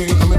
Shit